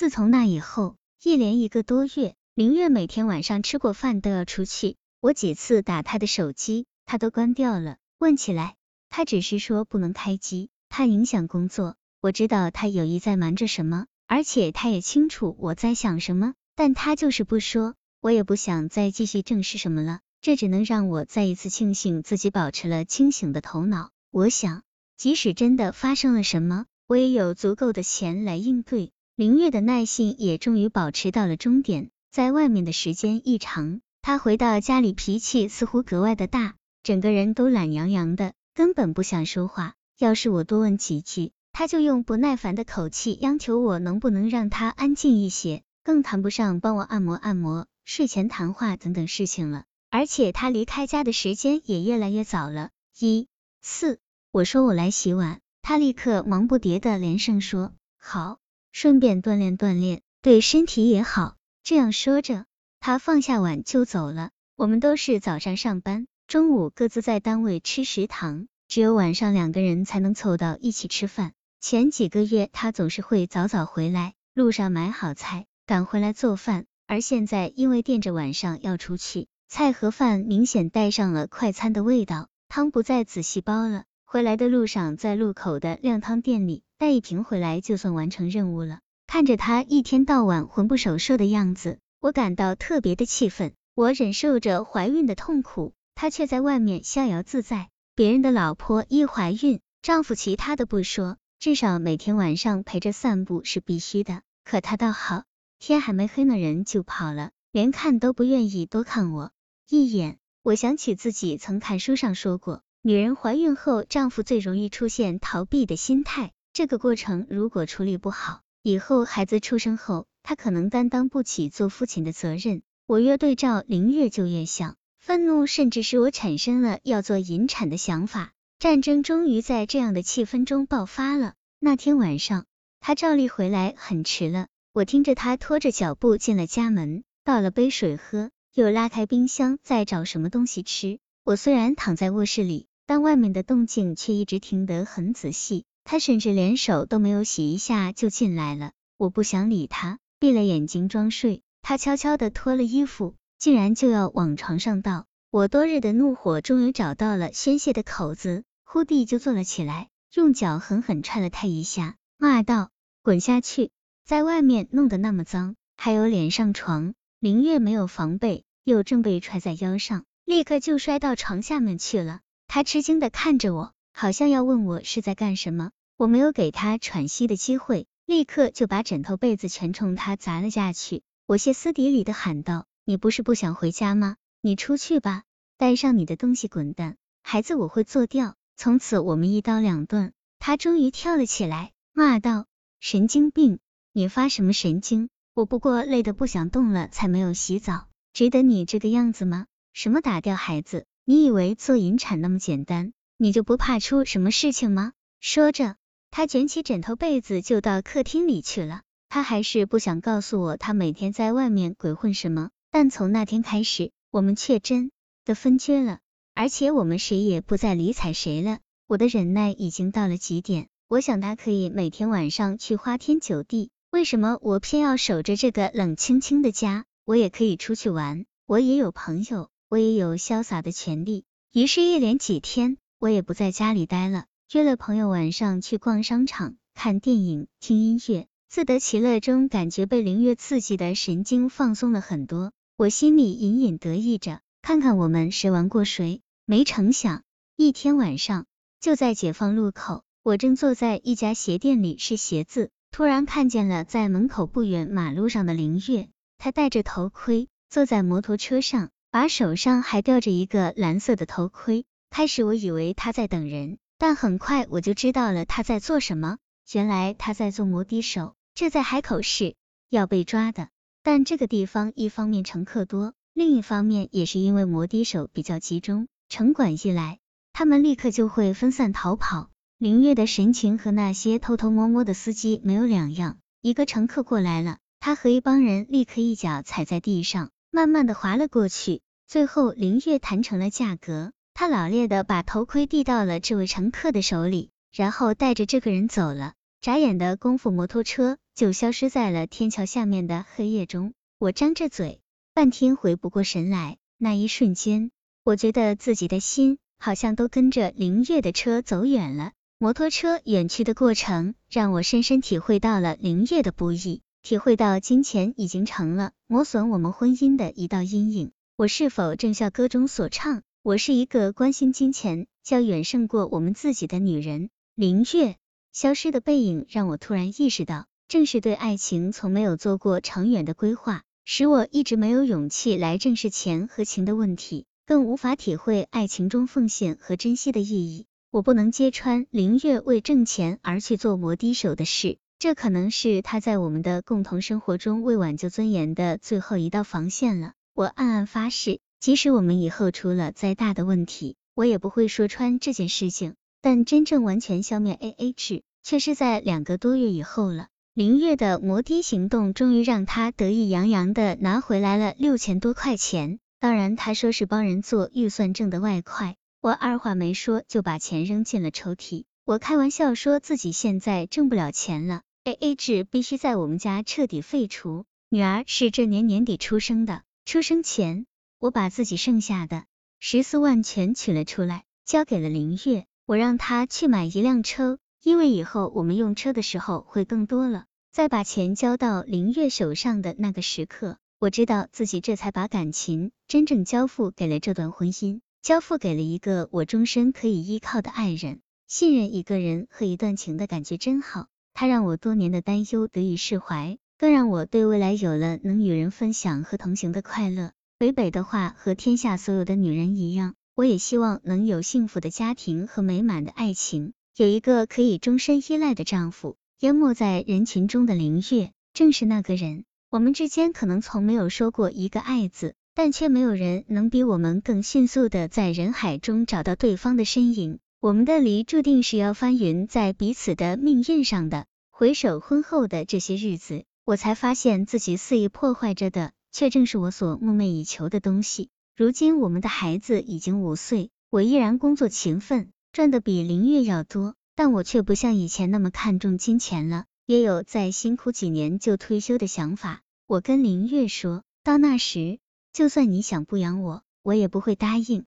自从那以后，一连一个多月，林月每天晚上吃过饭都要出去，我几次打他的手机，他都关掉了。问起来，他只是说不能开机，怕影响工作。我知道他有意在瞒着什么，而且他也清楚我在想什么，但他就是不说，我也不想再继续证实什么了。这只能让我再一次庆幸自己保持了清醒的头脑。我想。即使真的发生了什么，我也有足够的钱来应对。林月的耐性也终于保持到了终点，在外面的时间一长，他回到家里脾气似乎格外的大，整个人都懒洋洋的，根本不想说话。要是我多问几句，他就用不耐烦的口气央求我能不能让他安静一些，更谈不上帮我按摩按摩、睡前谈话等等事情了。而且他离开家的时间也越来越早了。一四。我说我来洗碗，他立刻忙不迭的连声说好，顺便锻炼锻炼，对身体也好。这样说着，他放下碗就走了。我们都是早上上班，中午各自在单位吃食堂，只有晚上两个人才能凑到一起吃饭。前几个月他总是会早早回来，路上买好菜，赶回来做饭。而现在因为惦着晚上要出去，菜和饭明显带上了快餐的味道，汤不再仔细煲了。回来的路上，在路口的靓汤店里带一瓶回来，就算完成任务了。看着他一天到晚魂不守舍的样子，我感到特别的气愤。我忍受着怀孕的痛苦，他却在外面逍遥自在。别人的老婆一怀孕，丈夫其他的不说，至少每天晚上陪着散步是必须的。可他倒好，天还没黑呢，人就跑了，连看都不愿意多看我一眼。我想起自己曾看书上说过。女人怀孕后，丈夫最容易出现逃避的心态。这个过程如果处理不好，以后孩子出生后，他可能担当不起做父亲的责任。我越对照林月就越想，愤怒甚至使我产生了要做引产的想法。战争终于在这样的气氛中爆发了。那天晚上，他照例回来很迟了。我听着他拖着脚步进了家门，倒了杯水喝，又拉开冰箱再找什么东西吃。我虽然躺在卧室里。但外面的动静却一直听得很仔细，他甚至连手都没有洗一下就进来了。我不想理他，闭了眼睛装睡。他悄悄的脱了衣服，竟然就要往床上倒。我多日的怒火终于找到了宣泄的口子，忽地就坐了起来，用脚狠狠踹了他一下，骂道：“滚下去！在外面弄得那么脏，还有脸上床。”林月没有防备，又正被踹在腰上，立刻就摔到床下面去了。他吃惊的看着我，好像要问我是在干什么。我没有给他喘息的机会，立刻就把枕头被子全冲他砸了下去。我歇斯底里的喊道：“你不是不想回家吗？你出去吧，带上你的东西滚蛋！孩子我会做掉。”从此我们一刀两断。他终于跳了起来，骂道：“神经病！你发什么神经？我不过累得不想动了，才没有洗澡，值得你这个样子吗？什么打掉孩子？”你以为做引产那么简单，你就不怕出什么事情吗？说着，他卷起枕头被子就到客厅里去了。他还是不想告诉我他每天在外面鬼混什么。但从那天开始，我们却真的分居了，而且我们谁也不再理睬谁了。我的忍耐已经到了极点。我想他可以每天晚上去花天酒地，为什么我偏要守着这个冷清清的家？我也可以出去玩，我也有朋友。我也有潇洒的权利，于是，一连几天，我也不在家里待了，约了朋友晚上去逛商场、看电影、听音乐，自得其乐中，感觉被灵月刺激的神经放松了很多。我心里隐隐得意着，看看我们谁玩过谁。没成想，一天晚上，就在解放路口，我正坐在一家鞋店里试鞋子，突然看见了在门口不远马路上的灵月，他戴着头盔，坐在摩托车上。把手上还吊着一个蓝色的头盔，开始我以为他在等人，但很快我就知道了他在做什么。原来他在做摩的手，这在海口市要被抓的。但这个地方一方面乘客多，另一方面也是因为摩的手比较集中，城管一来，他们立刻就会分散逃跑。林月的神情和那些偷偷摸摸的司机没有两样。一个乘客过来了，他和一帮人立刻一脚踩在地上。慢慢的滑了过去，最后林月谈成了价格，他老练的把头盔递到了这位乘客的手里，然后带着这个人走了。眨眼的功夫，摩托车就消失在了天桥下面的黑夜中。我张着嘴，半天回不过神来。那一瞬间，我觉得自己的心好像都跟着凌月的车走远了。摩托车远去的过程，让我深深体会到了凌月的不易，体会到金钱已经成了磨损我们婚姻的一道阴影。我是否正像歌中所唱？我是一个关心金钱，要远胜过我们自己的女人。林月消失的背影，让我突然意识到，正是对爱情从没有做过长远的规划。使我一直没有勇气来正视钱和情的问题，更无法体会爱情中奉献和珍惜的意义。我不能揭穿林月为挣钱而去做摩的手的事，这可能是他在我们的共同生活中为挽救尊严的最后一道防线了。我暗暗发誓，即使我们以后出了再大的问题，我也不会说穿这件事情。但真正完全消灭 A A 制，却是在两个多月以后了。林月的摩的行动终于让他得意洋洋的拿回来了六千多块钱，当然他说是帮人做预算挣的外快，我二话没说就把钱扔进了抽屉。我开玩笑说自己现在挣不了钱了，A A 制必须在我们家彻底废除。女儿是这年年底出生的，出生前我把自己剩下的十四万全取了出来，交给了林月，我让她去买一辆车。因为以后我们用车的时候会更多了，在把钱交到林月手上的那个时刻，我知道自己这才把感情真正交付给了这段婚姻，交付给了一个我终身可以依靠的爱人。信任一个人和一段情的感觉真好，它让我多年的担忧得以释怀，更让我对未来有了能与人分享和同行的快乐。北北的话和天下所有的女人一样，我也希望能有幸福的家庭和美满的爱情。有一个可以终身依赖的丈夫，淹没在人群中的林月，正是那个人。我们之间可能从没有说过一个爱字，但却没有人能比我们更迅速的在人海中找到对方的身影。我们的离注定是要翻云在彼此的命运上的。回首婚后的这些日子，我才发现自己肆意破坏着的，却正是我所梦寐以求的东西。如今我们的孩子已经五岁，我依然工作勤奋。赚的比林月要多，但我却不像以前那么看重金钱了，也有再辛苦几年就退休的想法。我跟林月说，到那时，就算你想不养我，我也不会答应。